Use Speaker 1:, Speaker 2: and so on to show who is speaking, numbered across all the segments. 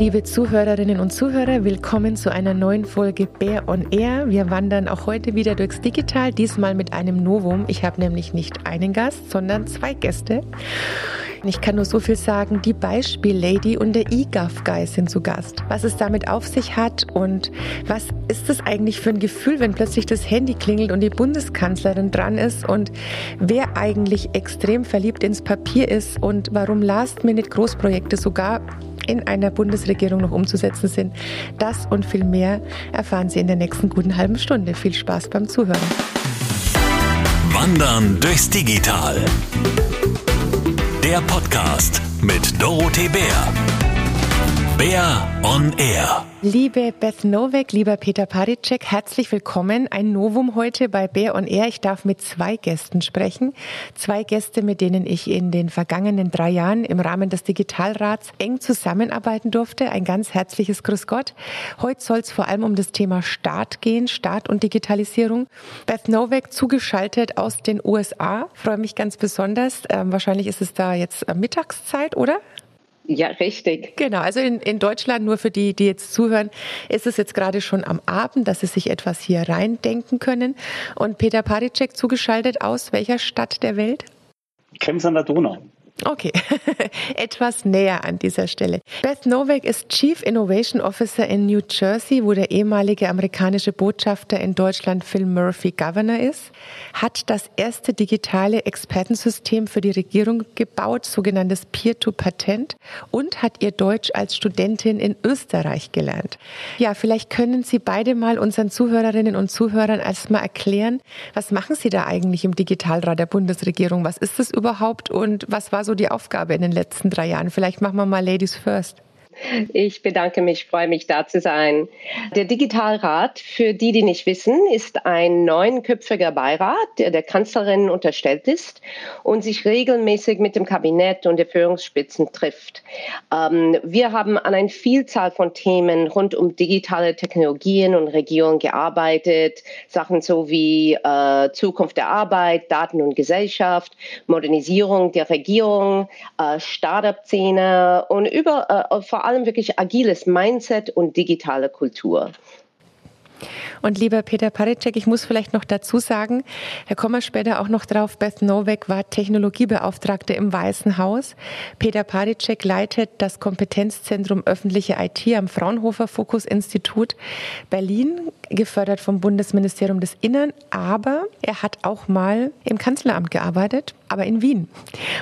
Speaker 1: Liebe Zuhörerinnen und Zuhörer, willkommen zu einer neuen Folge Bear on Air. Wir wandern auch heute wieder durchs Digital, diesmal mit einem Novum. Ich habe nämlich nicht einen Gast, sondern zwei Gäste. Ich kann nur so viel sagen, die Beispiel-Lady und der E-Gov-Guy sind zu Gast. Was es damit auf sich hat und was ist es eigentlich für ein Gefühl, wenn plötzlich das Handy klingelt und die Bundeskanzlerin dran ist und wer eigentlich extrem verliebt ins Papier ist und warum Last-Minute-Großprojekte sogar in einer Bundesregierung noch umzusetzen sind. Das und viel mehr erfahren Sie in der nächsten guten halben Stunde. Viel Spaß beim Zuhören.
Speaker 2: Wandern durchs Digital. Der Podcast mit Dorothee Bär. Bär on Air.
Speaker 1: Liebe Beth Nowak, lieber Peter Paricek, herzlich willkommen. Ein Novum heute bei Bär on Air. Ich darf mit zwei Gästen sprechen. Zwei Gäste, mit denen ich in den vergangenen drei Jahren im Rahmen des Digitalrats eng zusammenarbeiten durfte. Ein ganz herzliches Grüß Gott. Heute soll es vor allem um das Thema Staat gehen, Staat und Digitalisierung. Beth Nowak zugeschaltet aus den USA. freue mich ganz besonders. Ähm, wahrscheinlich ist es da jetzt äh, Mittagszeit, oder?
Speaker 3: Ja, richtig.
Speaker 1: Genau, also in, in Deutschland, nur für die, die jetzt zuhören, ist es jetzt gerade schon am Abend, dass Sie sich etwas hier reindenken können. Und Peter Paricek zugeschaltet aus welcher Stadt der Welt?
Speaker 4: Krems an der Donau.
Speaker 1: Okay, etwas näher an dieser Stelle. Beth Novak ist Chief Innovation Officer in New Jersey, wo der ehemalige amerikanische Botschafter in Deutschland Phil Murphy Governor ist, hat das erste digitale Expertensystem für die Regierung gebaut, sogenanntes Peer-to-Patent, und hat ihr Deutsch als Studentin in Österreich gelernt. Ja, vielleicht können Sie beide mal unseren Zuhörerinnen und Zuhörern erstmal erklären, was machen Sie da eigentlich im Digitalrat der Bundesregierung? Was ist das überhaupt und was war so so die Aufgabe in den letzten drei Jahren? Vielleicht machen wir mal Ladies First.
Speaker 3: Ich bedanke mich, freue mich da zu sein. Der Digitalrat, für die, die nicht wissen, ist ein neunköpfiger Beirat, der der Kanzlerin unterstellt ist und sich regelmäßig mit dem Kabinett und der Führungsspitzen trifft. Ähm, wir haben an einer Vielzahl von Themen rund um digitale Technologien und Regierung gearbeitet, Sachen so wie äh, Zukunft der Arbeit, Daten und Gesellschaft, Modernisierung der Regierung, äh, Startup-Szene und über, äh, vor allem allem wirklich agiles Mindset und digitale Kultur.
Speaker 1: Und lieber Peter Paricek, ich muss vielleicht noch dazu sagen, Herr Kommer später auch noch drauf, Beth Nowak war Technologiebeauftragte im Weißen Haus. Peter Paricek leitet das Kompetenzzentrum öffentliche IT am Fraunhofer Fokus Institut Berlin, gefördert vom Bundesministerium des Innern, aber er hat auch mal im Kanzleramt gearbeitet, aber in Wien.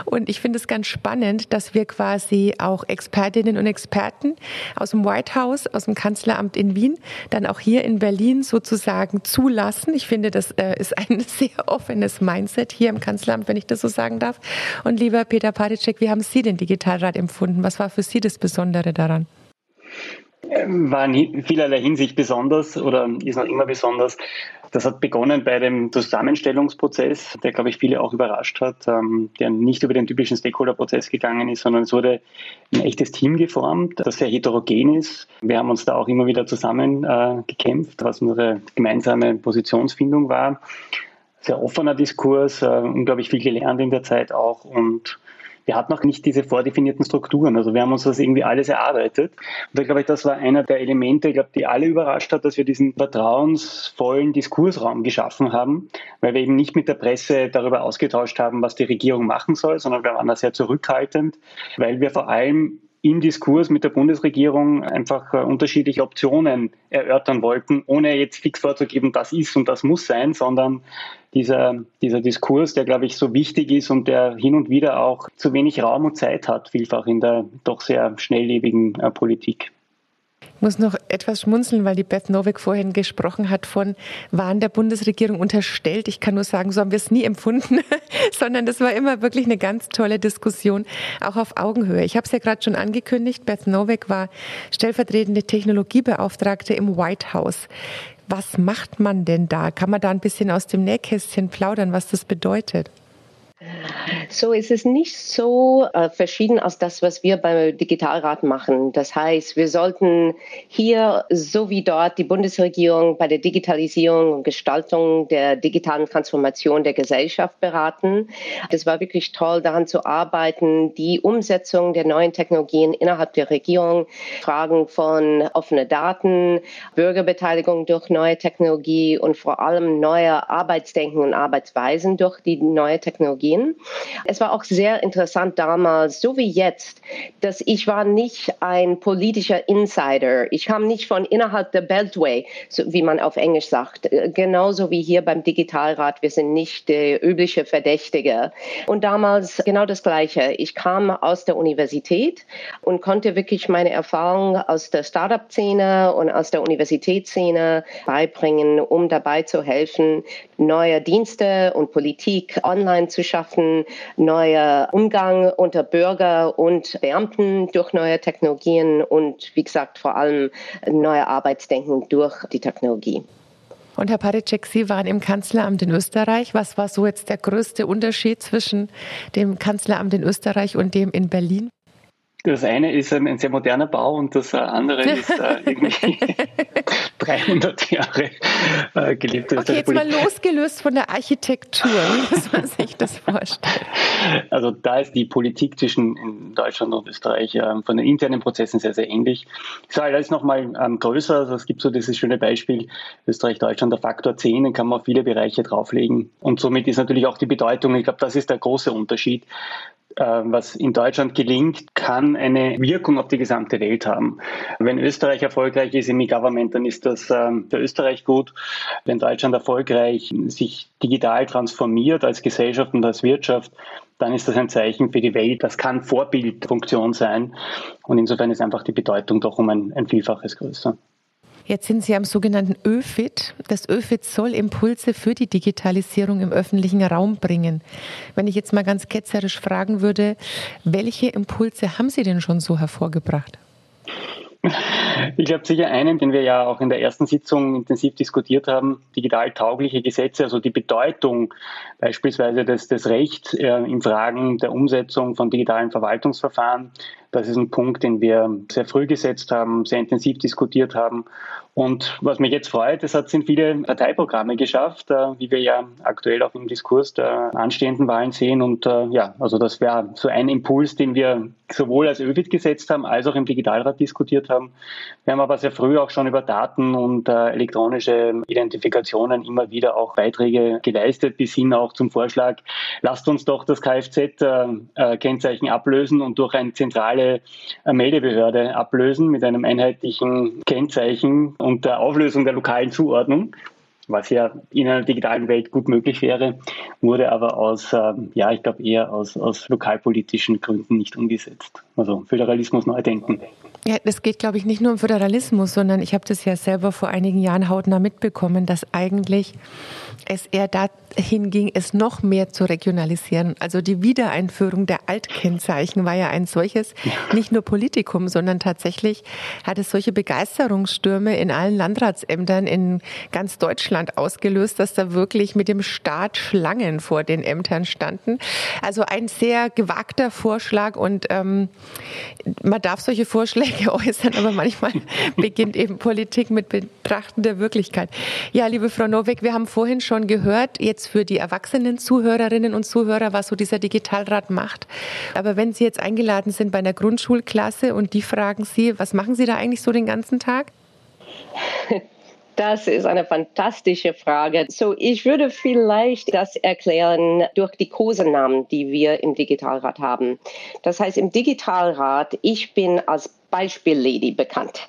Speaker 1: Und ich finde es ganz spannend, dass wir quasi auch Expertinnen und Experten aus dem White House, aus dem Kanzleramt in Wien, dann auch hier in Berlin sozusagen zulassen. Ich finde, das äh, ist ein sehr offenes Mindset hier im Kanzleramt, wenn ich das so sagen darf. Und lieber Peter Padicek, wie haben Sie den Digitalrat empfunden? Was war für Sie das Besondere daran?
Speaker 4: War in vielerlei Hinsicht besonders oder ist noch immer besonders. Das hat begonnen bei dem Zusammenstellungsprozess, der, glaube ich, viele auch überrascht hat, ähm, der nicht über den typischen Stakeholder-Prozess gegangen ist, sondern es wurde ein echtes Team geformt, das sehr heterogen ist. Wir haben uns da auch immer wieder zusammen äh, gekämpft, was unsere gemeinsame Positionsfindung war. Sehr offener Diskurs, äh, unglaublich viel gelernt in der Zeit auch und wir hatten auch nicht diese vordefinierten Strukturen. Also wir haben uns das irgendwie alles erarbeitet. Und da glaube ich, das war einer der Elemente, ich glaube, die alle überrascht hat, dass wir diesen vertrauensvollen Diskursraum geschaffen haben, weil wir eben nicht mit der Presse darüber ausgetauscht haben, was die Regierung machen soll, sondern wir waren da sehr zurückhaltend, weil wir vor allem im Diskurs mit der Bundesregierung einfach äh, unterschiedliche Optionen erörtern wollten, ohne jetzt fix vorzugeben, das ist und das muss sein, sondern dieser, dieser Diskurs, der, glaube ich, so wichtig ist und der hin und wieder auch zu wenig Raum und Zeit hat, vielfach in der doch sehr schnelllebigen äh, Politik.
Speaker 1: Muss noch etwas schmunzeln, weil die Beth Novick vorhin gesprochen hat von Wahn der Bundesregierung unterstellt. Ich kann nur sagen, so haben wir es nie empfunden, sondern das war immer wirklich eine ganz tolle Diskussion, auch auf Augenhöhe. Ich habe es ja gerade schon angekündigt, Beth Novick war stellvertretende Technologiebeauftragte im White House. Was macht man denn da? Kann man da ein bisschen aus dem Nähkästchen plaudern, was das bedeutet?
Speaker 3: So ist es nicht so äh, verschieden als das, was wir beim Digitalrat machen. Das heißt, wir sollten hier so wie dort die Bundesregierung bei der Digitalisierung und Gestaltung der digitalen Transformation der Gesellschaft beraten. Es war wirklich toll, daran zu arbeiten, die Umsetzung der neuen Technologien innerhalb der Regierung, Fragen von offenen Daten, Bürgerbeteiligung durch neue Technologie und vor allem neue Arbeitsdenken und Arbeitsweisen durch die neue Technologien. Es war auch sehr interessant damals, so wie jetzt, dass ich war nicht ein politischer Insider. Ich kam nicht von innerhalb der Beltway, so wie man auf Englisch sagt. Genauso wie hier beim Digitalrat. Wir sind nicht der übliche Verdächtige. Und damals genau das Gleiche. Ich kam aus der Universität und konnte wirklich meine Erfahrungen aus der Startup-Szene und aus der Universitätsszene beibringen, um dabei zu helfen, neue Dienste und Politik online zu schaffen, neuer Umgang unter Bürger und Beamten durch neue Technologien und wie gesagt vor allem neue Arbeitsdenken durch die Technologie.
Speaker 1: Und Herr Paritschek, Sie waren im Kanzleramt in Österreich. Was war so jetzt der größte Unterschied zwischen dem Kanzleramt in Österreich und dem in Berlin?
Speaker 4: Das eine ist ein, ein, sehr moderner Bau und das andere ist äh, irgendwie 300 Jahre äh, gelebt.
Speaker 1: Okay, jetzt mal losgelöst von der Architektur, wie muss man sich das vorstellen?
Speaker 4: Also da ist die Politik zwischen Deutschland und Österreich äh, von den internen Prozessen sehr, sehr ähnlich. Israel ist nochmal ähm, größer, also es gibt so dieses schöne Beispiel Österreich-Deutschland, der Faktor 10, den kann man auf viele Bereiche drauflegen und somit ist natürlich auch die Bedeutung, ich glaube, das ist der große Unterschied äh, was in Deutschland gelingt, kann eine Wirkung auf die gesamte Welt haben. Wenn Österreich erfolgreich ist im E-Government, dann ist das ähm, für Österreich gut. Wenn Deutschland erfolgreich sich digital transformiert als Gesellschaft und als Wirtschaft, dann ist das ein Zeichen für die Welt. Das kann Vorbildfunktion sein. Und insofern ist einfach die Bedeutung doch um ein, ein Vielfaches größer.
Speaker 1: Jetzt sind Sie am sogenannten ÖFIT. Das ÖFIT soll Impulse für die Digitalisierung im öffentlichen Raum bringen. Wenn ich jetzt mal ganz ketzerisch fragen würde, welche Impulse haben Sie denn schon so hervorgebracht?
Speaker 4: Ich glaube sicher einen, den wir ja auch in der ersten Sitzung intensiv diskutiert haben, digital taugliche Gesetze, also die Bedeutung beispielsweise des, des Rechts äh, in Fragen der Umsetzung von digitalen Verwaltungsverfahren das ist ein Punkt, den wir sehr früh gesetzt haben, sehr intensiv diskutiert haben. Und was mich jetzt freut, es hat sind viele Parteiprogramme geschafft, äh, wie wir ja aktuell auch im Diskurs der anstehenden Wahlen sehen. Und äh, ja, also das wäre so ein Impuls, den wir sowohl als ÖVID gesetzt haben, als auch im Digitalrat diskutiert haben. Wir haben aber sehr früh auch schon über Daten und äh, elektronische Identifikationen immer wieder auch Beiträge geleistet, bis hin auch zum Vorschlag, lasst uns doch das Kfz-Kennzeichen ablösen und durch ein zentrales zentrale äh, Meldebehörde ablösen mit einem einheitlichen Kennzeichen und der Auflösung der lokalen Zuordnung was ja in einer digitalen Welt gut möglich wäre, wurde aber aus, ähm, ja, ich glaube eher aus, aus lokalpolitischen Gründen nicht umgesetzt. Also Föderalismus neu denken.
Speaker 1: Ja, es geht, glaube ich, nicht nur um Föderalismus, sondern ich habe das ja selber vor einigen Jahren hautnah mitbekommen, dass eigentlich es eher dahin ging, es noch mehr zu regionalisieren. Also die Wiedereinführung der Altkennzeichen war ja ein solches, nicht nur Politikum, sondern tatsächlich hat es solche Begeisterungsstürme in allen Landratsämtern in ganz Deutschland ausgelöst, dass da wirklich mit dem Staat Schlangen vor den Ämtern standen. Also ein sehr gewagter Vorschlag und ähm, man darf solche Vorschläge äußern, aber manchmal beginnt eben Politik mit Betrachten der Wirklichkeit. Ja, liebe Frau Nowek, wir haben vorhin schon gehört, jetzt für die erwachsenen Zuhörerinnen und Zuhörer, was so dieser Digitalrat macht. Aber wenn Sie jetzt eingeladen sind bei einer Grundschulklasse und die fragen Sie, was machen Sie da eigentlich so den ganzen Tag?
Speaker 3: Das ist eine fantastische Frage. So, ich würde vielleicht das erklären durch die Kosenamen, die wir im Digitalrat haben. Das heißt, im Digitalrat, ich bin als Beispiellady bekannt.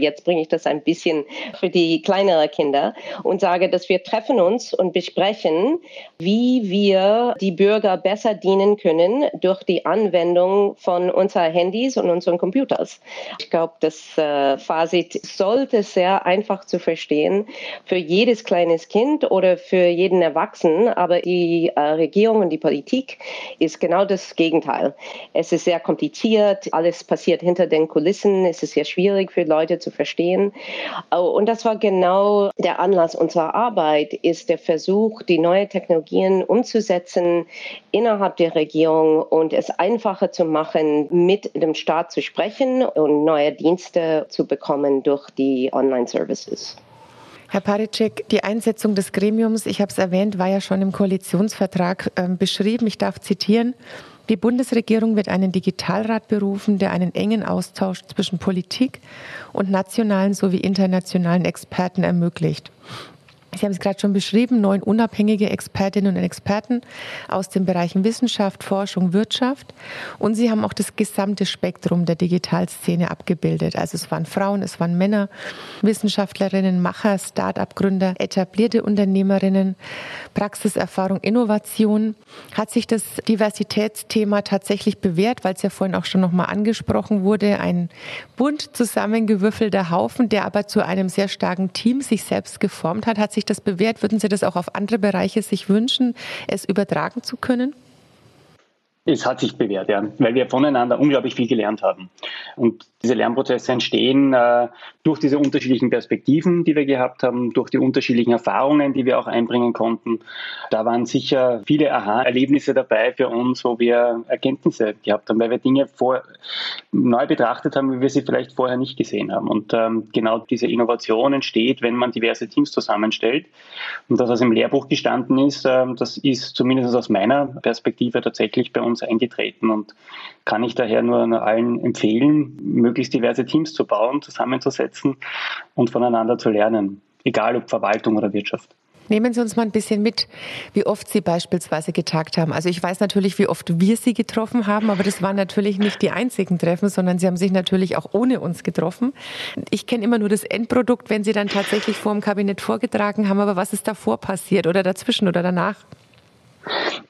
Speaker 3: Jetzt bringe ich das ein bisschen für die kleineren Kinder und sage, dass wir treffen uns und besprechen, wie wir die Bürger besser dienen können durch die Anwendung von unseren Handys und unseren Computers. Ich glaube, das äh, Fazit sollte sehr einfach zu verstehen für jedes kleines Kind oder für jeden Erwachsenen, aber die äh, Regierung und die Politik ist genau das Gegenteil. Es ist sehr kompliziert, alles passiert hinter den Kulissen Kulissen ist sehr schwierig für Leute zu verstehen. Und das war genau der Anlass unserer Arbeit, ist der Versuch, die neuen Technologien umzusetzen innerhalb der Regierung und es einfacher zu machen, mit dem Staat zu sprechen und neue Dienste zu bekommen durch die Online-Services.
Speaker 1: Herr Paricek, die Einsetzung des Gremiums, ich habe es erwähnt, war ja schon im Koalitionsvertrag äh, beschrieben. Ich darf zitieren. Die Bundesregierung wird einen Digitalrat berufen, der einen engen Austausch zwischen Politik und nationalen sowie internationalen Experten ermöglicht. Sie haben es gerade schon beschrieben, neun unabhängige Expertinnen und Experten aus den Bereichen Wissenschaft, Forschung, Wirtschaft. Und Sie haben auch das gesamte Spektrum der Digitalszene abgebildet. Also es waren Frauen, es waren Männer, Wissenschaftlerinnen, Macher, Start-up-Gründer, etablierte Unternehmerinnen, Praxiserfahrung, Innovation. Hat sich das Diversitätsthema tatsächlich bewährt, weil es ja vorhin auch schon nochmal angesprochen wurde, ein bunt zusammengewürfelter Haufen, der aber zu einem sehr starken Team sich selbst geformt hat. Hat sich das bewährt? Würden Sie das auch auf andere Bereiche sich wünschen, es übertragen zu können?
Speaker 4: Es hat sich bewährt, ja, weil wir voneinander unglaublich viel gelernt haben. Und diese Lernprozesse entstehen äh, durch diese unterschiedlichen Perspektiven, die wir gehabt haben, durch die unterschiedlichen Erfahrungen, die wir auch einbringen konnten. Da waren sicher viele Aha-Erlebnisse dabei für uns, wo wir Erkenntnisse gehabt haben, weil wir Dinge vor, neu betrachtet haben, wie wir sie vielleicht vorher nicht gesehen haben. Und ähm, genau diese Innovation entsteht, wenn man diverse Teams zusammenstellt. Und das, was im Lehrbuch gestanden ist, äh, das ist zumindest aus meiner Perspektive tatsächlich bei uns eingetreten und kann ich daher nur allen empfehlen, möglichst diverse Teams zu bauen, zusammenzusetzen und voneinander zu lernen, egal ob Verwaltung oder Wirtschaft.
Speaker 1: Nehmen Sie uns mal ein bisschen mit, wie oft Sie beispielsweise getagt haben. Also ich weiß natürlich, wie oft wir Sie getroffen haben, aber das waren natürlich nicht die einzigen Treffen, sondern Sie haben sich natürlich auch ohne uns getroffen. Ich kenne immer nur das Endprodukt, wenn Sie dann tatsächlich vor dem Kabinett vorgetragen haben, aber was ist davor passiert oder dazwischen oder danach?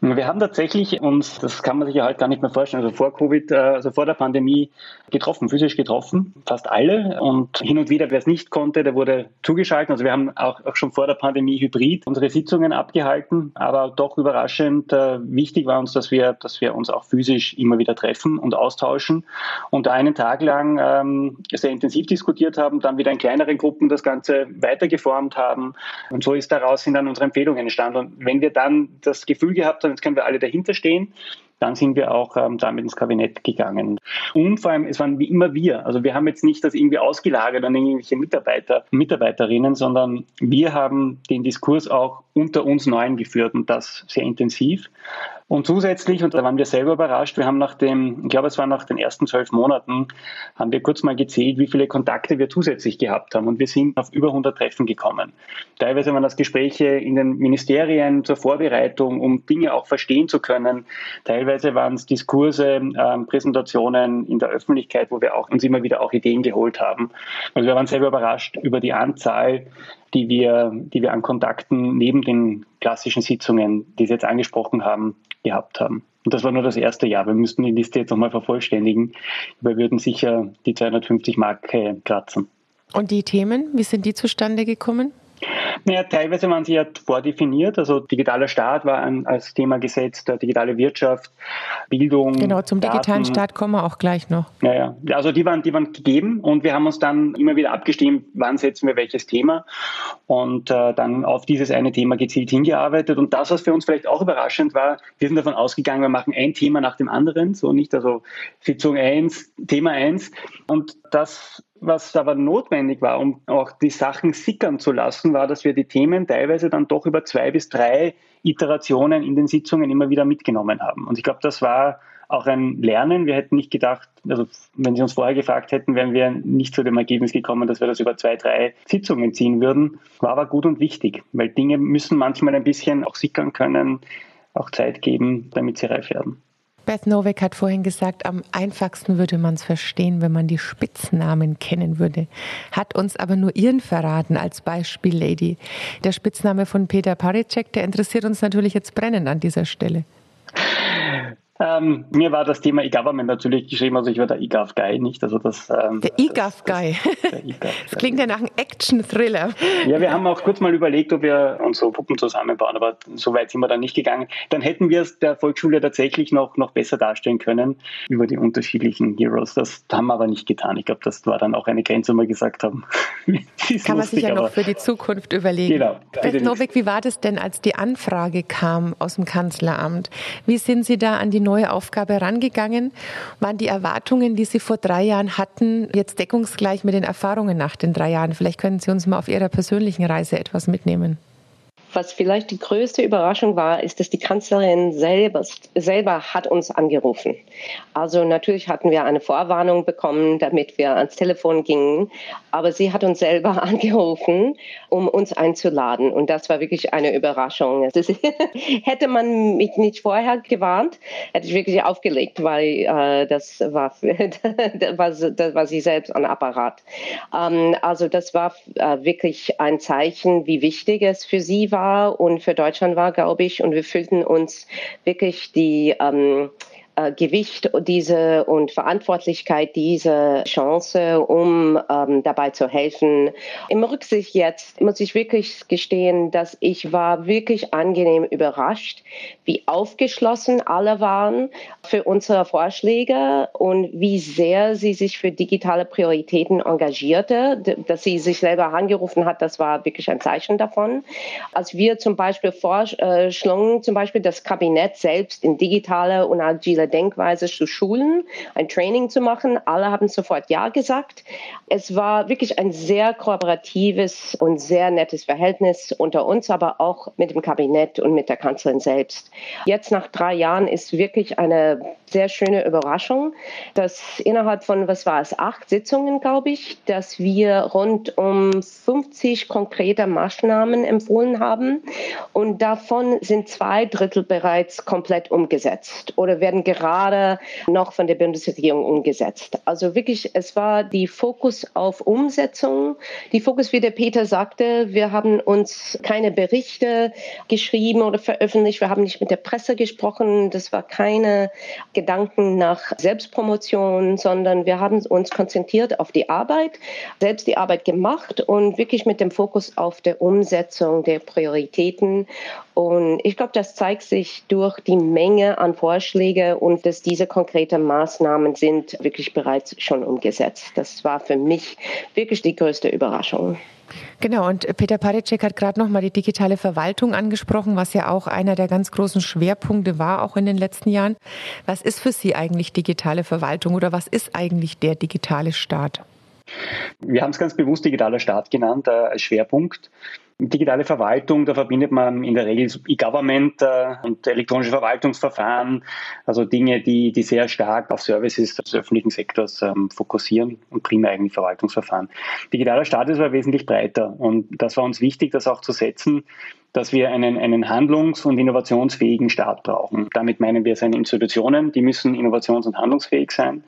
Speaker 4: Wir haben tatsächlich uns, das kann man sich ja halt gar nicht mehr vorstellen, also vor Covid, äh, also vor der Pandemie getroffen, physisch getroffen, fast alle. Und hin und wieder, wer es nicht konnte, der wurde zugeschaltet. Also wir haben auch, auch schon vor der Pandemie hybrid unsere Sitzungen abgehalten. Aber doch überraschend äh, wichtig war uns, dass wir, dass wir uns auch physisch immer wieder treffen und austauschen und einen Tag lang ähm, sehr intensiv diskutiert haben, dann wieder in kleineren Gruppen das Ganze weitergeformt haben. Und so ist daraus sind dann unsere Empfehlungen entstanden. Und wenn wir dann das gehabt haben, jetzt können wir alle dahinter stehen, dann sind wir auch ähm, damit ins Kabinett gegangen. Und vor allem, es waren wie immer wir. Also wir haben jetzt nicht das irgendwie ausgelagert an irgendwelche Mitarbeiter, Mitarbeiterinnen, sondern wir haben den Diskurs auch unter uns Neuen geführt und das sehr intensiv. Und zusätzlich, und da waren wir selber überrascht, wir haben nach dem, ich glaube, es war nach den ersten zwölf Monaten, haben wir kurz mal gezählt, wie viele Kontakte wir zusätzlich gehabt haben. Und wir sind auf über 100 Treffen gekommen. Teilweise waren das Gespräche in den Ministerien zur Vorbereitung, um Dinge auch verstehen zu können. Teilweise waren es Diskurse, äh, Präsentationen in der Öffentlichkeit, wo wir auch uns immer wieder auch Ideen geholt haben. Also wir waren selber überrascht über die Anzahl die wir, die wir an Kontakten neben den klassischen Sitzungen, die Sie jetzt angesprochen haben, gehabt haben. Und das war nur das erste Jahr. Wir müssten die Liste jetzt nochmal vervollständigen. Wir würden sicher die 250 Marke kratzen.
Speaker 1: Und die Themen, wie sind die zustande gekommen?
Speaker 4: Naja, teilweise waren sie ja vordefiniert. Also digitaler Staat war ein, als Thema gesetzt, digitale Wirtschaft, Bildung.
Speaker 1: Genau, zum Daten. digitalen Staat kommen wir auch gleich noch.
Speaker 4: Naja, also die waren, die waren gegeben und wir haben uns dann immer wieder abgestimmt, wann setzen wir welches Thema und äh, dann auf dieses eine Thema gezielt hingearbeitet. Und das, was für uns vielleicht auch überraschend war, wir sind davon ausgegangen, wir machen ein Thema nach dem anderen, so nicht also Sitzung 1, Thema 1. Und das was aber notwendig war, um auch die Sachen sickern zu lassen, war, dass wir die Themen teilweise dann doch über zwei bis drei Iterationen in den Sitzungen immer wieder mitgenommen haben. Und ich glaube, das war auch ein Lernen. Wir hätten nicht gedacht, also wenn Sie uns vorher gefragt hätten, wären wir nicht zu dem Ergebnis gekommen, dass wir das über zwei, drei Sitzungen ziehen würden. War aber gut und wichtig, weil Dinge müssen manchmal ein bisschen auch sickern können, auch Zeit geben, damit sie reif werden.
Speaker 1: Beth Novak hat vorhin gesagt, am einfachsten würde man es verstehen, wenn man die Spitznamen kennen würde. Hat uns aber nur ihren verraten als Beispiel Lady. Der Spitzname von Peter Paricek, der interessiert uns natürlich jetzt brennend an dieser Stelle.
Speaker 4: Ähm, mir war das Thema E-Government natürlich geschrieben, also ich war der E-Gov-Guy, nicht? Also das,
Speaker 1: ähm, der E-Gov-Guy. Das, das, klingt ja nach einem Action-Thriller.
Speaker 4: Ja, wir haben auch kurz mal überlegt, ob wir unsere Puppen zusammenbauen, aber so weit sind wir dann nicht gegangen. Dann hätten wir es der Volksschule tatsächlich noch, noch besser darstellen können über die unterschiedlichen Heroes. Das haben wir aber nicht getan. Ich glaube, das war dann auch eine Grenze, wo wir gesagt haben.
Speaker 1: Kann man sich ja noch für die Zukunft überlegen. Genau. Beth Novick, wie war das denn, als die Anfrage kam aus dem Kanzleramt? Wie sind Sie da an die neue Aufgabe rangegangen? Waren die Erwartungen, die Sie vor drei Jahren hatten, jetzt deckungsgleich mit den Erfahrungen nach den drei Jahren? Vielleicht können Sie uns mal auf Ihrer persönlichen Reise etwas mitnehmen.
Speaker 3: Was vielleicht die größte Überraschung war, ist, dass die Kanzlerin selber, selber hat uns angerufen. Also natürlich hatten wir eine Vorwarnung bekommen, damit wir ans Telefon gingen, aber sie hat uns selber angerufen, um uns einzuladen. Und das war wirklich eine Überraschung. Das hätte man mich nicht vorher gewarnt, hätte ich wirklich aufgelegt, weil äh, das, war, das, war, das war sie selbst an Apparat. Ähm, also das war äh, wirklich ein Zeichen, wie wichtig es für sie war und für Deutschland war, glaube ich. Und wir fühlten uns wirklich die ähm, äh, Gewicht diese und Verantwortlichkeit diese Chance, um ähm, dabei zu helfen. Im Rücksicht jetzt muss ich wirklich gestehen, dass ich war wirklich angenehm überrascht, wie aufgeschlossen alle waren für unsere Vorschläge und wie sehr sie sich für digitale Prioritäten engagierte. Dass sie sich selber angerufen hat, das war wirklich ein Zeichen davon. Als wir zum Beispiel vorschlugen, zum Beispiel das Kabinett selbst in digitale und agile Denkweise zu schulen, ein Training zu machen. Alle haben sofort Ja gesagt. Es war wirklich ein sehr kooperatives und sehr nettes Verhältnis unter uns, aber auch mit dem Kabinett und mit der Kanzlerin selbst. Jetzt nach drei Jahren ist wirklich eine sehr schöne Überraschung, dass innerhalb von, was war es, acht Sitzungen, glaube ich, dass wir rund um 50 konkrete Maßnahmen empfohlen haben. Und davon sind zwei Drittel bereits komplett umgesetzt oder werden gerade gerade noch von der Bundesregierung umgesetzt. Also wirklich, es war die Fokus auf Umsetzung. Die Fokus, wie der Peter sagte, wir haben uns keine Berichte geschrieben oder veröffentlicht. Wir haben nicht mit der Presse gesprochen. Das war keine Gedanken nach Selbstpromotion, sondern wir haben uns konzentriert auf die Arbeit, selbst die Arbeit gemacht und wirklich mit dem Fokus auf der Umsetzung der Prioritäten. Und ich glaube, das zeigt sich durch die Menge an Vorschlägen und dass diese konkreten Maßnahmen sind wirklich bereits schon umgesetzt. Das war für mich wirklich die größte Überraschung.
Speaker 1: Genau, und Peter Paritschek hat gerade noch mal die digitale Verwaltung angesprochen, was ja auch einer der ganz großen Schwerpunkte war, auch in den letzten Jahren. Was ist für Sie eigentlich digitale Verwaltung oder was ist eigentlich der digitale Staat?
Speaker 4: Wir haben es ganz bewusst digitaler Staat genannt äh, als Schwerpunkt. Digitale Verwaltung, da verbindet man in der Regel E-Government äh, und elektronische Verwaltungsverfahren, also Dinge, die, die sehr stark auf Services des öffentlichen Sektors ähm, fokussieren und primär eigentlich Verwaltungsverfahren. Digitaler Staat ist aber wesentlich breiter und das war uns wichtig, das auch zu setzen, dass wir einen, einen handlungs- und innovationsfähigen Staat brauchen. Damit meinen wir seine Institutionen, die müssen innovations- und handlungsfähig sein.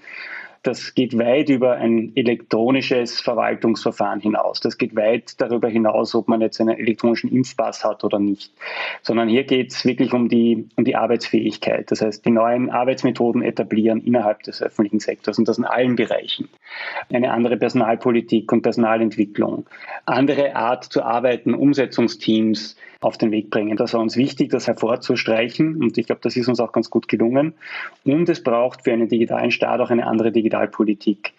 Speaker 4: Das geht weit über ein elektronisches Verwaltungsverfahren hinaus. Das geht weit darüber hinaus, ob man jetzt einen elektronischen Impfpass hat oder nicht. Sondern hier geht es wirklich um die, um die Arbeitsfähigkeit. Das heißt, die neuen Arbeitsmethoden etablieren innerhalb des öffentlichen Sektors und das in allen Bereichen. Eine andere Personalpolitik und Personalentwicklung. Andere Art zu arbeiten, Umsetzungsteams, auf den Weg bringen. Das war uns wichtig, das hervorzustreichen und ich glaube, das ist uns auch ganz gut gelungen. Und es braucht für einen digitalen Staat auch eine andere Digitalpolitik.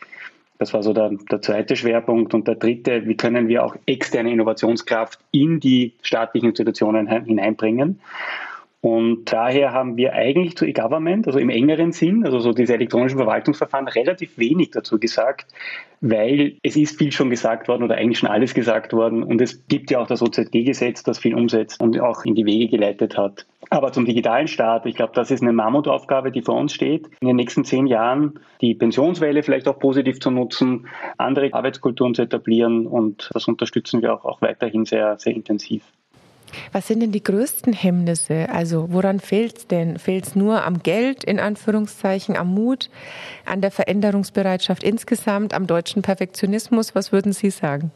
Speaker 4: Das war so der, der zweite Schwerpunkt. Und der dritte, wie können wir auch externe Innovationskraft in die staatlichen Institutionen hineinbringen? Und daher haben wir eigentlich zu E-Government, also im engeren Sinn, also so diese elektronischen Verwaltungsverfahren, relativ wenig dazu gesagt, weil es ist viel schon gesagt worden oder eigentlich schon alles gesagt worden. Und es gibt ja auch das OZG-Gesetz, das viel umsetzt und auch in die Wege geleitet hat. Aber zum digitalen Staat, ich glaube, das ist eine Mammutaufgabe, die vor uns steht, in den nächsten zehn Jahren die Pensionswelle vielleicht auch positiv zu nutzen, andere Arbeitskulturen zu etablieren und das unterstützen wir auch, auch weiterhin sehr, sehr intensiv.
Speaker 1: Was sind denn die größten Hemmnisse? Also woran fehlt es denn? Fehlt es nur am Geld, in Anführungszeichen, am Mut, an der Veränderungsbereitschaft insgesamt, am deutschen Perfektionismus? Was würden Sie sagen?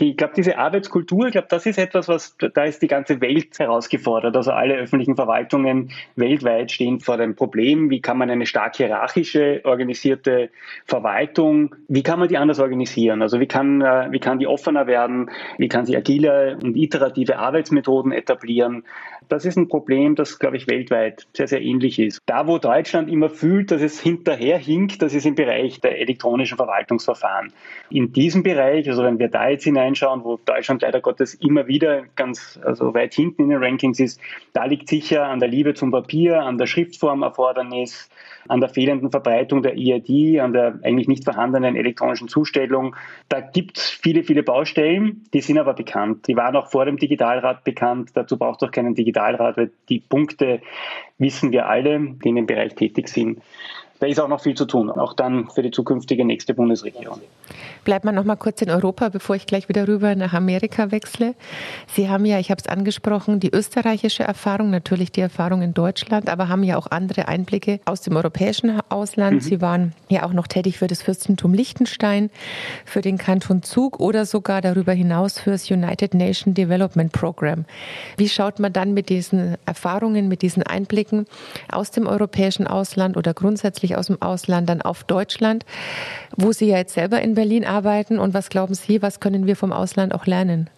Speaker 4: Die, ich glaube, diese Arbeitskultur, ich glaube, das ist etwas, was, da ist die ganze Welt herausgefordert. Also alle öffentlichen Verwaltungen weltweit stehen vor dem Problem, wie kann man eine stark hierarchische, organisierte Verwaltung, wie kann man die anders organisieren? Also wie kann, äh, wie kann die offener werden? Wie kann sie agile und iterative Arbeitsmethoden etablieren? Das ist ein Problem, das, glaube ich, weltweit sehr, sehr ähnlich ist. Da, wo Deutschland immer fühlt, dass es hinterherhinkt, das ist im Bereich der elektronischen Verwaltungsverfahren. In diesem Bereich, also wenn wir da jetzt hineinschauen, wo Deutschland leider Gottes immer wieder ganz also weit hinten in den Rankings ist, da liegt sicher an der Liebe zum Papier, an der Schriftformerfordernis, an der fehlenden Verbreitung der EID, an der eigentlich nicht vorhandenen elektronischen Zustellung. Da gibt es viele, viele Baustellen, die sind aber bekannt. Die waren auch vor dem Digitalrat bekannt. Dazu braucht es auch keinen Digitalrat, weil die Punkte wissen wir alle, die in dem Bereich tätig sind da ist auch noch viel zu tun, auch dann für die zukünftige nächste Bundesregierung.
Speaker 1: Bleibt man noch mal kurz in Europa, bevor ich gleich wieder rüber nach Amerika wechsle. Sie haben ja, ich habe es angesprochen, die österreichische Erfahrung, natürlich die Erfahrung in Deutschland, aber haben ja auch andere Einblicke aus dem europäischen Ausland. Mhm. Sie waren ja auch noch tätig für das Fürstentum Liechtenstein, für den Kanton Zug oder sogar darüber hinaus für das United Nation Development Program. Wie schaut man dann mit diesen Erfahrungen, mit diesen Einblicken aus dem europäischen Ausland oder grundsätzlich aus dem Ausland dann auf Deutschland, wo Sie ja jetzt selber in Berlin arbeiten. Und was glauben Sie, was können wir vom Ausland auch lernen?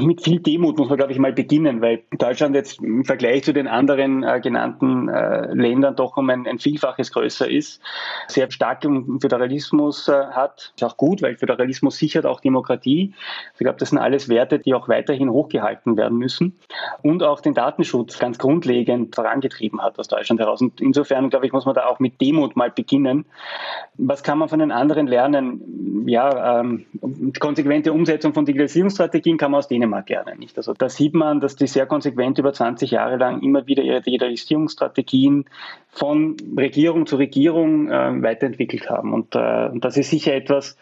Speaker 4: Mit viel Demut muss man, glaube ich, mal beginnen, weil Deutschland jetzt im Vergleich zu den anderen äh, genannten äh, Ländern doch um ein, ein, Vielfaches größer ist, sehr starken Föderalismus äh, hat. Ist auch gut, weil Föderalismus sichert auch Demokratie. Ich glaube, das sind alles Werte, die auch weiterhin hochgehalten werden müssen. Und auch den Datenschutz ganz grundlegend vorangetrieben hat aus Deutschland heraus. Und insofern, glaube ich, muss man da auch mit Demut mal beginnen. Was kann man von den anderen lernen? Ja, ähm, konsequente Umsetzung von Digitalisierungsstrategien kann man aus denen Dänemark gerne nicht. Also da sieht man, dass die sehr konsequent über 20 Jahre lang immer wieder ihre Digitalisierungsstrategien von Regierung zu Regierung äh, weiterentwickelt haben. Und, äh, und das ist sicher etwas,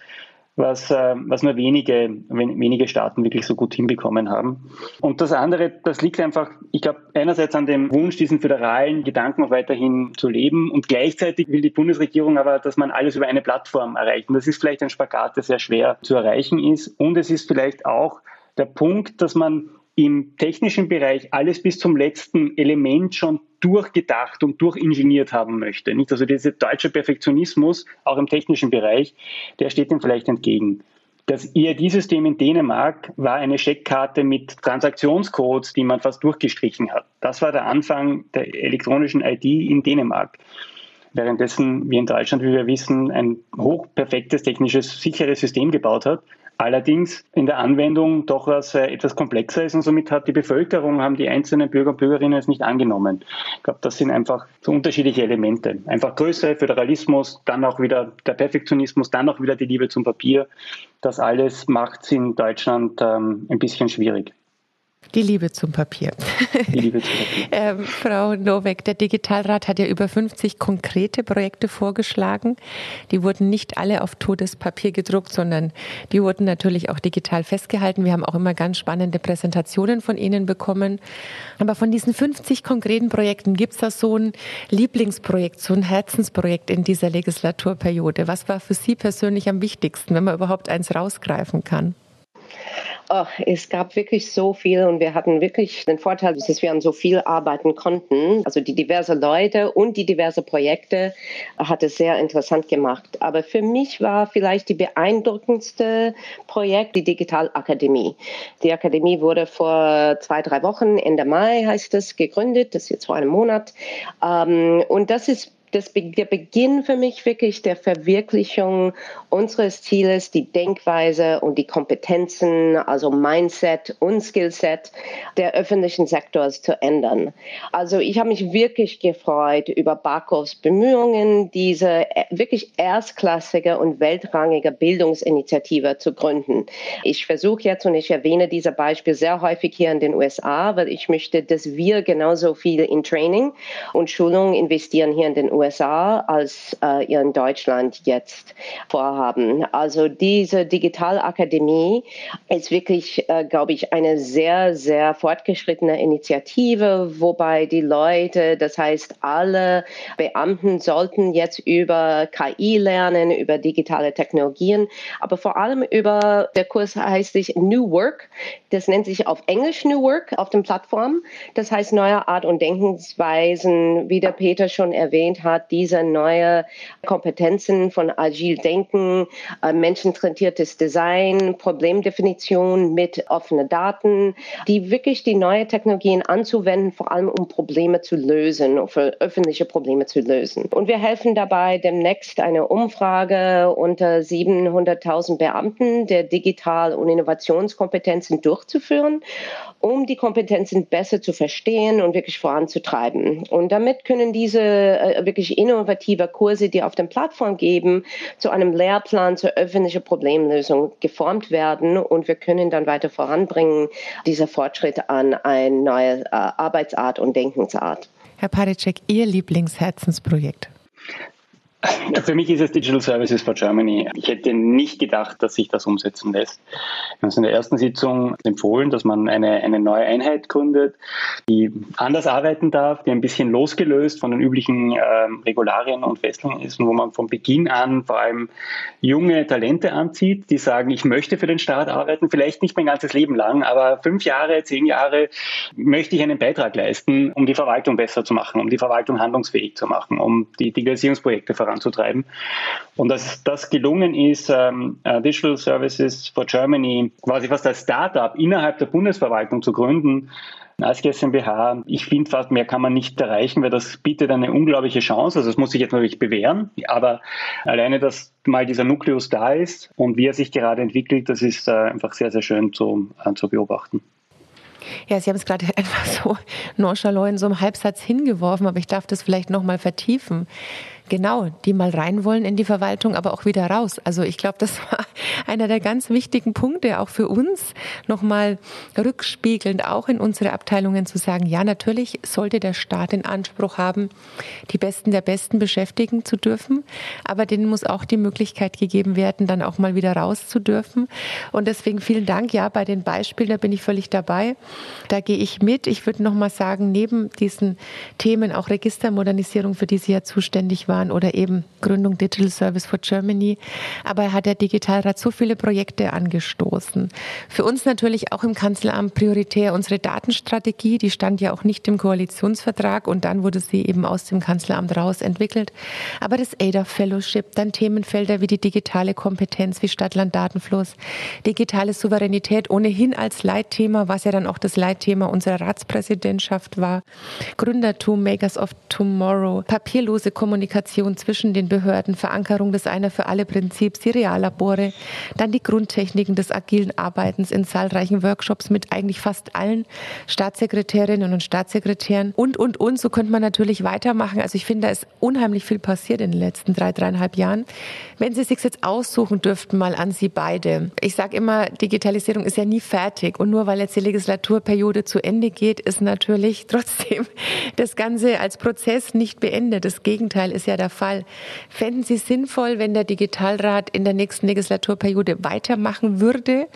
Speaker 4: was, äh, was nur wenige, wenige Staaten wirklich so gut hinbekommen haben. Und das andere, das liegt einfach, ich glaube, einerseits an dem Wunsch, diesen föderalen Gedanken auch weiterhin zu leben und gleichzeitig will die Bundesregierung aber, dass man alles über eine Plattform erreicht. Und das ist vielleicht ein Spagat, der sehr schwer zu erreichen ist. Und es ist vielleicht auch der Punkt, dass man im technischen Bereich alles bis zum letzten Element schon durchgedacht und durchingeniert haben möchte. Nicht? Also dieser deutsche Perfektionismus, auch im technischen Bereich, der steht dem vielleicht entgegen. Das EID-System in Dänemark war eine Scheckkarte mit Transaktionscodes, die man fast durchgestrichen hat. Das war der Anfang der elektronischen ID in Dänemark. Währenddessen wir in Deutschland, wie wir wissen, ein hochperfektes, technisches, sicheres System gebaut hat, allerdings in der Anwendung doch was äh, etwas komplexer ist und somit hat die Bevölkerung, haben die einzelnen Bürger und Bürgerinnen es nicht angenommen. Ich glaube, das sind einfach so unterschiedliche Elemente. Einfach Größe, Föderalismus, dann auch wieder der Perfektionismus, dann auch wieder die Liebe zum Papier. Das alles macht es in Deutschland ähm, ein bisschen schwierig.
Speaker 1: Die Liebe zum Papier. Die Liebe zum Papier. ähm, Frau Nowek, der Digitalrat hat ja über 50 konkrete Projekte vorgeschlagen. Die wurden nicht alle auf totes Papier gedruckt, sondern die wurden natürlich auch digital festgehalten. Wir haben auch immer ganz spannende Präsentationen von Ihnen bekommen. Aber von diesen 50 konkreten Projekten gibt es da so ein Lieblingsprojekt, so ein Herzensprojekt in dieser Legislaturperiode? Was war für Sie persönlich am wichtigsten, wenn man überhaupt eins rausgreifen kann?
Speaker 3: Oh, es gab wirklich so viel und wir hatten wirklich den Vorteil, dass wir an so viel arbeiten konnten. Also die diverse Leute und die diverse Projekte hat es sehr interessant gemacht. Aber für mich war vielleicht die beeindruckendste Projekt die Digitalakademie. Die Akademie wurde vor zwei, drei Wochen, Ende Mai heißt es, gegründet. Das ist jetzt vor einem Monat. Ähm, und das ist das, der Beginn für mich wirklich der Verwirklichung unseres Zieles, die Denkweise und die Kompetenzen, also Mindset und Skillset der öffentlichen Sektors zu ändern. Also ich habe mich wirklich gefreut über Barkovs Bemühungen, diese wirklich erstklassige und weltrangige Bildungsinitiative zu gründen. Ich versuche jetzt und ich erwähne dieses Beispiel sehr häufig hier in den USA, weil ich möchte, dass wir genauso viel in Training und Schulung investieren hier in den USA USA als äh, in Deutschland jetzt vorhaben. Also diese Digitalakademie ist wirklich, äh, glaube ich, eine sehr, sehr fortgeschrittene Initiative, wobei die Leute, das heißt alle Beamten sollten jetzt über KI lernen, über digitale Technologien, aber vor allem über, der Kurs heißt sich New Work. Das nennt sich auf Englisch New Work auf den Plattformen. Das heißt neue Art und Denkensweisen, wie der Peter schon erwähnt hat, diese neue Kompetenzen von agil Denken, äh, menschentrainiertes Design, Problemdefinition mit offenen Daten, die wirklich die neue Technologien anzuwenden, vor allem um Probleme zu lösen, für öffentliche Probleme zu lösen. Und wir helfen dabei demnächst eine Umfrage unter 700.000 Beamten der Digital- und Innovationskompetenzen durchzuführen, um die Kompetenzen besser zu verstehen und wirklich voranzutreiben. Und damit können diese äh, wirklich innovative Kurse, die auf der Plattform geben, zu einem Lehrplan zur öffentlichen Problemlösung geformt werden und wir können dann weiter voranbringen, dieser Fortschritt an eine neue äh, Arbeitsart und Denkensart.
Speaker 1: Herr Paritschek, Ihr Lieblingsherzensprojekt?
Speaker 4: Für mich ist es Digital Services for Germany. Ich hätte nicht gedacht, dass sich das umsetzen lässt. Wir haben uns in der ersten Sitzung empfohlen, dass man eine, eine neue Einheit gründet, die anders arbeiten darf, die ein bisschen losgelöst von den üblichen äh, Regularien und Fesseln ist und wo man von Beginn an vor allem junge Talente anzieht, die sagen, ich möchte für den Staat arbeiten, vielleicht nicht mein ganzes Leben lang, aber fünf Jahre, zehn Jahre möchte ich einen Beitrag leisten, um die Verwaltung besser zu machen, um die Verwaltung handlungsfähig zu machen, um die Digitalisierungsprojekte voranzubringen voranzutreiben. Und dass das gelungen ist, ähm, äh, Digital Services for Germany quasi fast als Startup innerhalb der Bundesverwaltung zu gründen, als GmbH. Ich finde fast mehr kann man nicht erreichen, weil das bietet eine unglaubliche Chance. Also es muss sich jetzt natürlich bewähren, aber alleine, dass mal dieser Nukleus da ist und wie er sich gerade entwickelt, das ist äh, einfach sehr, sehr schön zu, äh, zu beobachten.
Speaker 1: Ja, Sie haben es gerade einfach so nonchalant in so einem Halbsatz hingeworfen, aber ich darf das vielleicht nochmal vertiefen. Genau, die mal rein wollen in die Verwaltung, aber auch wieder raus. Also ich glaube, das war einer der ganz wichtigen Punkte auch für uns, nochmal rückspiegelnd auch in unsere Abteilungen zu sagen, ja, natürlich sollte der Staat den Anspruch haben, die Besten der Besten beschäftigen zu dürfen, aber denen muss auch die Möglichkeit gegeben werden, dann auch mal wieder raus zu dürfen. Und deswegen vielen Dank, ja, bei den Beispielen, da bin ich völlig dabei. Da gehe ich mit. Ich würde nochmal sagen, neben diesen Themen auch Registermodernisierung, für die Sie ja zuständig waren, waren oder eben Gründung Digital Service for Germany. Aber hat der Digitalrat so viele Projekte angestoßen. Für uns natürlich auch im Kanzleramt prioritär unsere Datenstrategie, die stand ja auch nicht im Koalitionsvertrag und dann wurde sie eben aus dem Kanzleramt raus entwickelt. Aber das ADA Fellowship, dann Themenfelder wie die digitale Kompetenz, wie Stadtland-Datenfluss, digitale Souveränität ohnehin als Leitthema, was ja dann auch das Leitthema unserer Ratspräsidentschaft war. Gründertum, Makers of Tomorrow, papierlose Kommunikation Kommunikation zwischen den Behörden, Verankerung des Einer für alle Prinzips, die Reallabore, dann die Grundtechniken des agilen Arbeitens in zahlreichen Workshops mit eigentlich fast allen Staatssekretärinnen und Staatssekretären und, und, und. So könnte man natürlich weitermachen. Also ich finde, da ist unheimlich viel passiert in den letzten drei, dreieinhalb Jahren. Wenn Sie sich jetzt aussuchen dürften, mal an Sie beide. Ich sage immer, Digitalisierung ist ja nie fertig. Und nur weil jetzt die Legislaturperiode zu Ende geht, ist natürlich trotzdem das Ganze als Prozess nicht beendet. Das Gegenteil ist ja der Fall. Fänden Sie sinnvoll, wenn der Digitalrat in der nächsten Legislaturperiode weitermachen würde?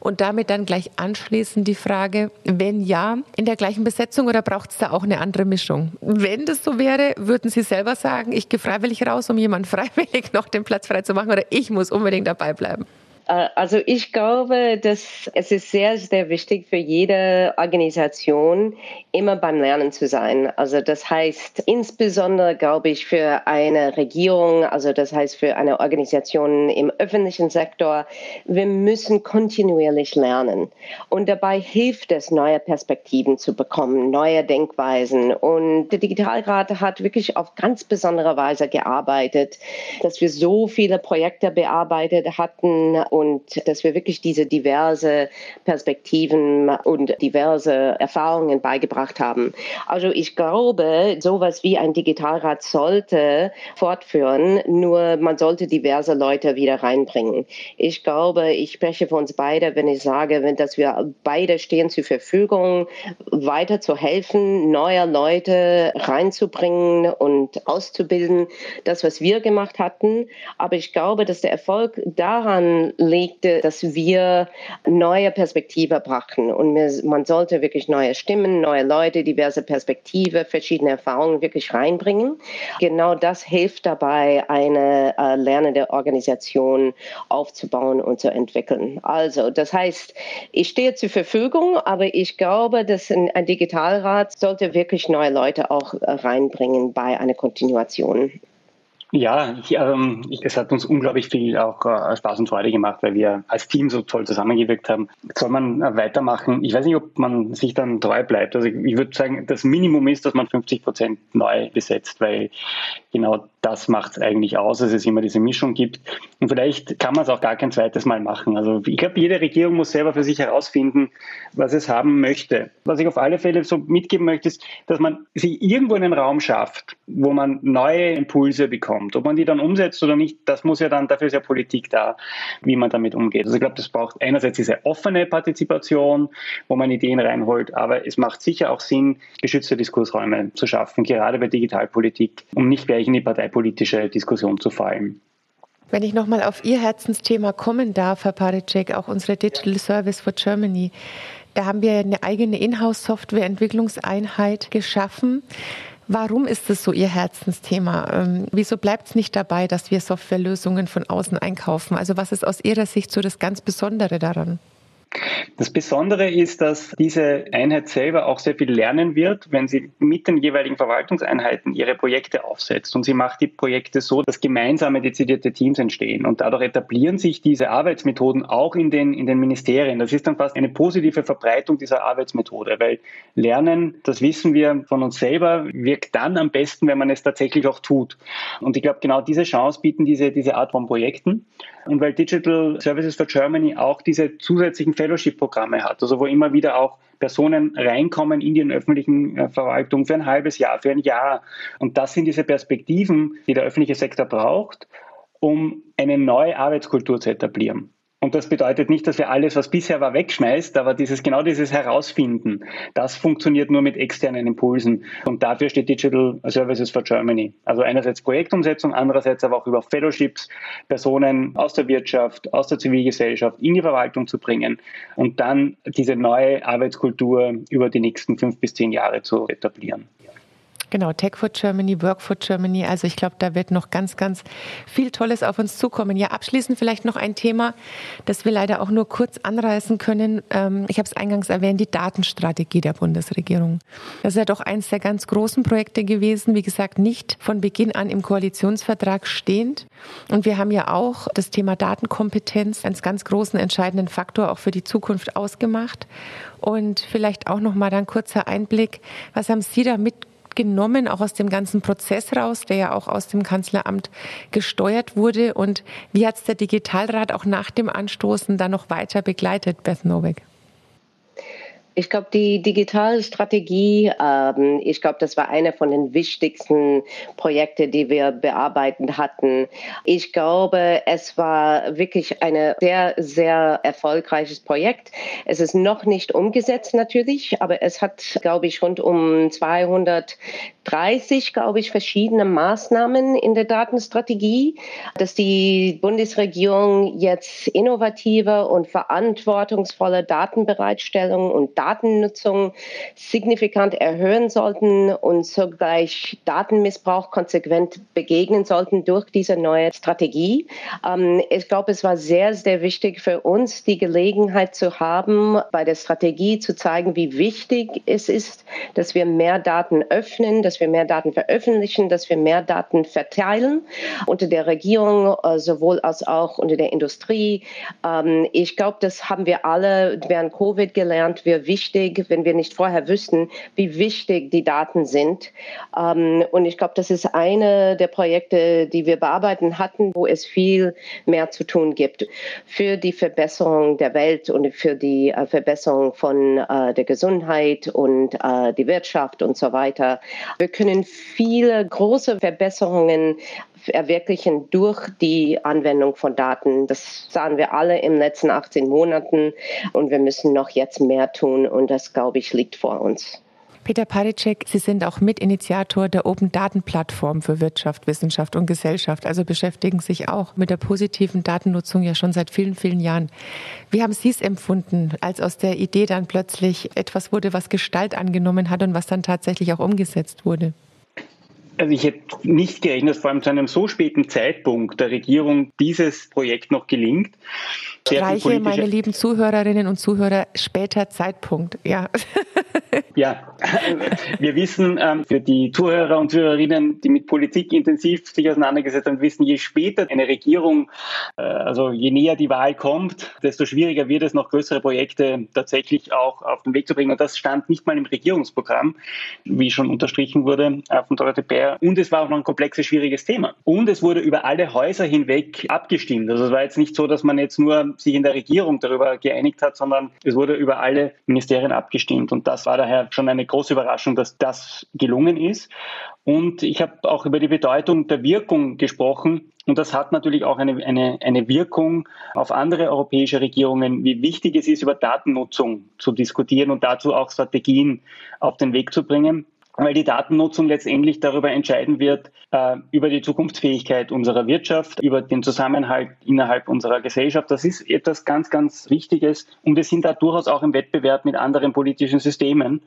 Speaker 1: Und damit dann gleich anschließend die Frage, wenn ja, in der gleichen Besetzung oder braucht es da auch eine andere Mischung? Wenn das so wäre, würden Sie selber sagen, ich gehe freiwillig raus, um jemand freiwillig noch den Platz frei zu machen oder ich muss unbedingt dabei bleiben?
Speaker 3: Äh, also ich glaube, dass es ist sehr, sehr wichtig für jede Organisation, immer beim Lernen zu sein. Also das heißt insbesondere, glaube ich, für eine Regierung, also das heißt für eine Organisation im öffentlichen Sektor, wir müssen kontinuierlich lernen. Und dabei hilft es, neue Perspektiven zu bekommen, neue Denkweisen. Und der Digitalrat hat wirklich auf ganz besondere Weise gearbeitet, dass wir so viele Projekte bearbeitet hatten und dass wir wirklich diese diverse Perspektiven und diverse Erfahrungen beigebracht haben. Also ich glaube, sowas wie ein Digitalrat sollte fortführen, nur man sollte diverse Leute wieder reinbringen. Ich glaube, ich spreche für uns beide, wenn ich sage, dass wir beide stehen zur Verfügung, weiter zu helfen, neue Leute reinzubringen und auszubilden, das, was wir gemacht hatten. Aber ich glaube, dass der Erfolg daran liegt, dass wir neue Perspektive brachten. Und man sollte wirklich neue Stimmen, neue Leute, diverse Perspektive, verschiedene Erfahrungen wirklich reinbringen. Genau das hilft dabei, eine äh, lernende Organisation aufzubauen und zu entwickeln. Also, das heißt, ich stehe zur Verfügung, aber ich glaube, dass ein, ein Digitalrat sollte wirklich neue Leute auch äh, reinbringen bei einer Kontinuation.
Speaker 4: Ja, ich, ähm, ich, es hat uns unglaublich viel auch äh, Spaß und Freude gemacht, weil wir als Team so toll zusammengewirkt haben. Soll man äh, weitermachen? Ich weiß nicht, ob man sich dann treu bleibt. Also ich, ich würde sagen, das Minimum ist, dass man 50 Prozent neu besetzt, weil genau das macht es eigentlich aus, dass es immer diese Mischung gibt. Und vielleicht kann man es auch gar kein zweites Mal machen. Also ich glaube, jede Regierung muss selber für sich herausfinden, was es haben möchte. Was ich auf alle Fälle so mitgeben möchte, ist, dass man sich irgendwo einen Raum schafft, wo man neue Impulse bekommt. Ob man die dann umsetzt oder nicht, das muss ja dann, dafür ist ja Politik da, wie man damit umgeht. Also ich glaube, das braucht einerseits diese offene Partizipation, wo man Ideen reinholt, aber es macht sicher auch Sinn, geschützte Diskursräume zu schaffen, gerade bei Digitalpolitik, um nicht gleich in die Partei politische Diskussion zu fallen.
Speaker 1: Wenn ich nochmal auf Ihr Herzensthema kommen darf, Herr Paricek, auch unsere Digital Service for Germany, da haben wir eine eigene Inhouse-Software-Entwicklungseinheit geschaffen. Warum ist das so Ihr Herzensthema? Ähm, wieso bleibt es nicht dabei, dass wir Softwarelösungen von außen einkaufen? Also was ist aus Ihrer Sicht so das ganz Besondere daran?
Speaker 4: Das Besondere ist, dass diese Einheit selber auch sehr viel lernen wird, wenn sie mit den jeweiligen Verwaltungseinheiten ihre Projekte aufsetzt. Und sie macht die Projekte so, dass gemeinsame dezidierte Teams entstehen. Und dadurch etablieren sich diese Arbeitsmethoden auch in den, in den Ministerien. Das ist dann fast eine positive Verbreitung dieser Arbeitsmethode, weil Lernen, das wissen wir von uns selber, wirkt dann am besten, wenn man es tatsächlich auch tut. Und ich glaube, genau diese Chance bieten diese, diese Art von Projekten. Und weil Digital Services for Germany auch diese zusätzlichen Fellowship-Programme hat, also wo immer wieder auch Personen reinkommen in die öffentlichen äh, Verwaltung für ein halbes Jahr, für ein Jahr. Und das sind diese Perspektiven, die der öffentliche Sektor braucht, um eine neue Arbeitskultur zu etablieren. Und das bedeutet nicht, dass wir alles, was bisher war, wegschmeißt, aber dieses, genau dieses Herausfinden, das funktioniert nur mit externen Impulsen. Und dafür steht Digital Services for Germany. Also einerseits Projektumsetzung, andererseits aber auch über Fellowships Personen aus der Wirtschaft, aus der Zivilgesellschaft in die Verwaltung zu bringen und dann diese neue Arbeitskultur über die nächsten fünf bis zehn Jahre zu etablieren.
Speaker 1: Genau, Tech for Germany, Work for Germany. Also ich glaube, da wird noch ganz, ganz viel Tolles auf uns zukommen. Ja, abschließend vielleicht noch ein Thema, das wir leider auch nur kurz anreißen können. Ähm, ich habe es eingangs erwähnt, die Datenstrategie der Bundesregierung. Das ist ja doch eines der ganz großen Projekte gewesen. Wie gesagt, nicht von Beginn an im Koalitionsvertrag stehend. Und wir haben ja auch das Thema Datenkompetenz als ganz großen entscheidenden Faktor auch für die Zukunft ausgemacht. Und vielleicht auch noch mal dann kurzer Einblick. Was haben Sie da mit genommen, auch aus dem ganzen Prozess raus, der ja auch aus dem Kanzleramt gesteuert wurde? Und wie hat es der Digitalrat auch nach dem Anstoßen dann noch weiter begleitet, Beth Novick?
Speaker 3: Ich glaube, die Digitalstrategie, ähm, ich glaube, das war einer von den wichtigsten Projekten, die wir bearbeiten hatten. Ich glaube, es war wirklich ein sehr, sehr erfolgreiches Projekt. Es ist noch nicht umgesetzt natürlich, aber es hat, glaube ich, rund um 230, glaube ich, verschiedene Maßnahmen in der Datenstrategie, dass die Bundesregierung jetzt innovative und verantwortungsvolle Datenbereitstellung und Datennutzung signifikant erhöhen sollten und zugleich Datenmissbrauch konsequent begegnen sollten durch diese neue Strategie. Ähm, ich glaube, es war sehr, sehr wichtig für uns, die Gelegenheit zu haben, bei der Strategie zu zeigen, wie wichtig es ist, dass wir mehr Daten öffnen, dass wir mehr Daten veröffentlichen, dass wir mehr Daten verteilen unter der Regierung, äh, sowohl als auch unter der Industrie. Ähm, ich glaube, das haben wir alle während Covid gelernt, wie wichtig, wenn wir nicht vorher wüssten, wie wichtig die Daten sind. Ähm, und ich glaube, das ist eine der Projekte, die wir bearbeiten hatten, wo es viel mehr zu tun gibt für die Verbesserung der Welt und für die äh, Verbesserung von äh, der Gesundheit und äh, die Wirtschaft und so weiter. Wir können viele große Verbesserungen verwirklichen durch die Anwendung von Daten. Das sahen wir alle in den letzten 18 Monaten und wir müssen noch jetzt mehr tun und das, glaube ich, liegt vor uns.
Speaker 1: Peter Paricek, Sie sind auch Mitinitiator der Open Daten Plattform für Wirtschaft, Wissenschaft und Gesellschaft, also beschäftigen sich auch mit der positiven Datennutzung ja schon seit vielen, vielen Jahren. Wie haben Sie es empfunden, als aus der Idee dann plötzlich etwas wurde, was Gestalt angenommen hat und was dann tatsächlich auch umgesetzt wurde?
Speaker 4: Also ich hätte nicht gerechnet, dass vor allem zu einem so späten Zeitpunkt der Regierung dieses Projekt noch gelingt.
Speaker 1: Reiche, meine lieben Zuhörerinnen und Zuhörer, später Zeitpunkt, ja.
Speaker 4: Ja, wir wissen, ähm, für die Zuhörer und Zuhörerinnen, die mit Politik intensiv sich auseinandergesetzt haben, wissen, je später eine Regierung, äh, also je näher die Wahl kommt, desto schwieriger wird es, noch größere Projekte tatsächlich auch auf den Weg zu bringen. Und das stand nicht mal im Regierungsprogramm, wie schon unterstrichen wurde von Dorothee Bär. Und es war auch noch ein komplexes, schwieriges Thema. Und es wurde über alle Häuser hinweg abgestimmt. Also es war jetzt nicht so, dass man jetzt nur sich in der Regierung darüber geeinigt hat, sondern es wurde über alle Ministerien abgestimmt. Und das war daher schon eine große Überraschung, dass das gelungen ist. Und ich habe auch über die Bedeutung der Wirkung gesprochen. Und das hat natürlich auch eine, eine, eine Wirkung auf andere europäische Regierungen, wie wichtig es ist, über Datennutzung zu diskutieren und dazu auch Strategien auf den Weg zu bringen weil die Datennutzung letztendlich darüber entscheiden wird, äh, über die Zukunftsfähigkeit unserer Wirtschaft, über den Zusammenhalt innerhalb unserer Gesellschaft. Das ist etwas ganz, ganz Wichtiges und wir sind da durchaus auch im Wettbewerb mit anderen politischen Systemen.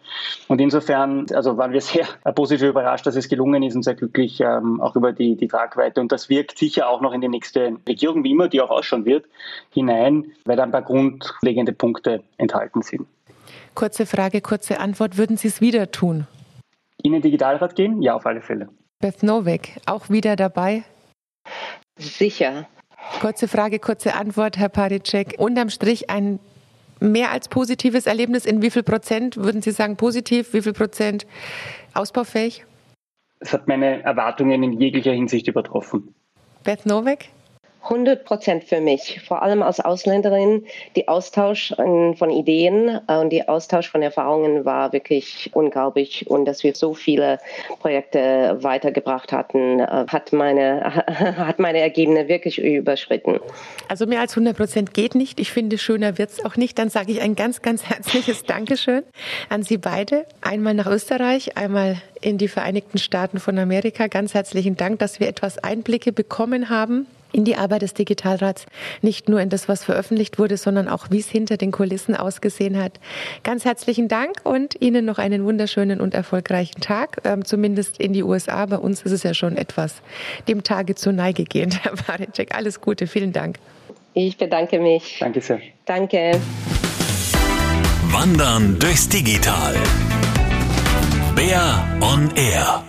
Speaker 4: Und insofern, also waren wir sehr positiv überrascht, dass es gelungen ist und sehr glücklich ähm, auch über die, die Tragweite. Und das wirkt sicher auch noch in die nächste Regierung, wie immer die auch ausschauen wird, hinein, weil da ein paar grundlegende Punkte enthalten sind.
Speaker 1: Kurze Frage, kurze Antwort. Würden Sie es wieder tun?
Speaker 4: Ihnen Digitalrat gehen? Ja, auf alle Fälle.
Speaker 1: Beth Nowek, auch wieder dabei?
Speaker 3: Sicher.
Speaker 1: Kurze Frage, kurze Antwort, Herr Paricek. Unterm Strich ein mehr als positives Erlebnis. In wie viel Prozent würden Sie sagen positiv? Wie viel Prozent ausbaufähig?
Speaker 4: Es hat meine Erwartungen in jeglicher Hinsicht übertroffen.
Speaker 1: Beth Nowek?
Speaker 3: 100 Prozent für mich, vor allem als Ausländerin. Die Austausch von Ideen äh, und die Austausch von Erfahrungen war wirklich unglaublich. Und dass wir so viele Projekte weitergebracht hatten, äh, hat meine, hat meine Ergebnisse wirklich überschritten.
Speaker 1: Also mehr als 100 Prozent geht nicht. Ich finde, schöner wird es auch nicht. Dann sage ich ein ganz, ganz herzliches Dankeschön an Sie beide. Einmal nach Österreich, einmal in die Vereinigten Staaten von Amerika. Ganz herzlichen Dank, dass wir etwas Einblicke bekommen haben in die Arbeit des Digitalrats, nicht nur in das, was veröffentlicht wurde, sondern auch, wie es hinter den Kulissen ausgesehen hat. Ganz herzlichen Dank und Ihnen noch einen wunderschönen und erfolgreichen Tag, ähm, zumindest in die USA. Bei uns ist es ja schon etwas dem Tage zur Neige gehend, Herr Barecek. Alles Gute, vielen Dank.
Speaker 3: Ich bedanke mich.
Speaker 4: Danke sehr.
Speaker 3: Danke.
Speaker 2: Wandern durchs Digital. Bär on Air.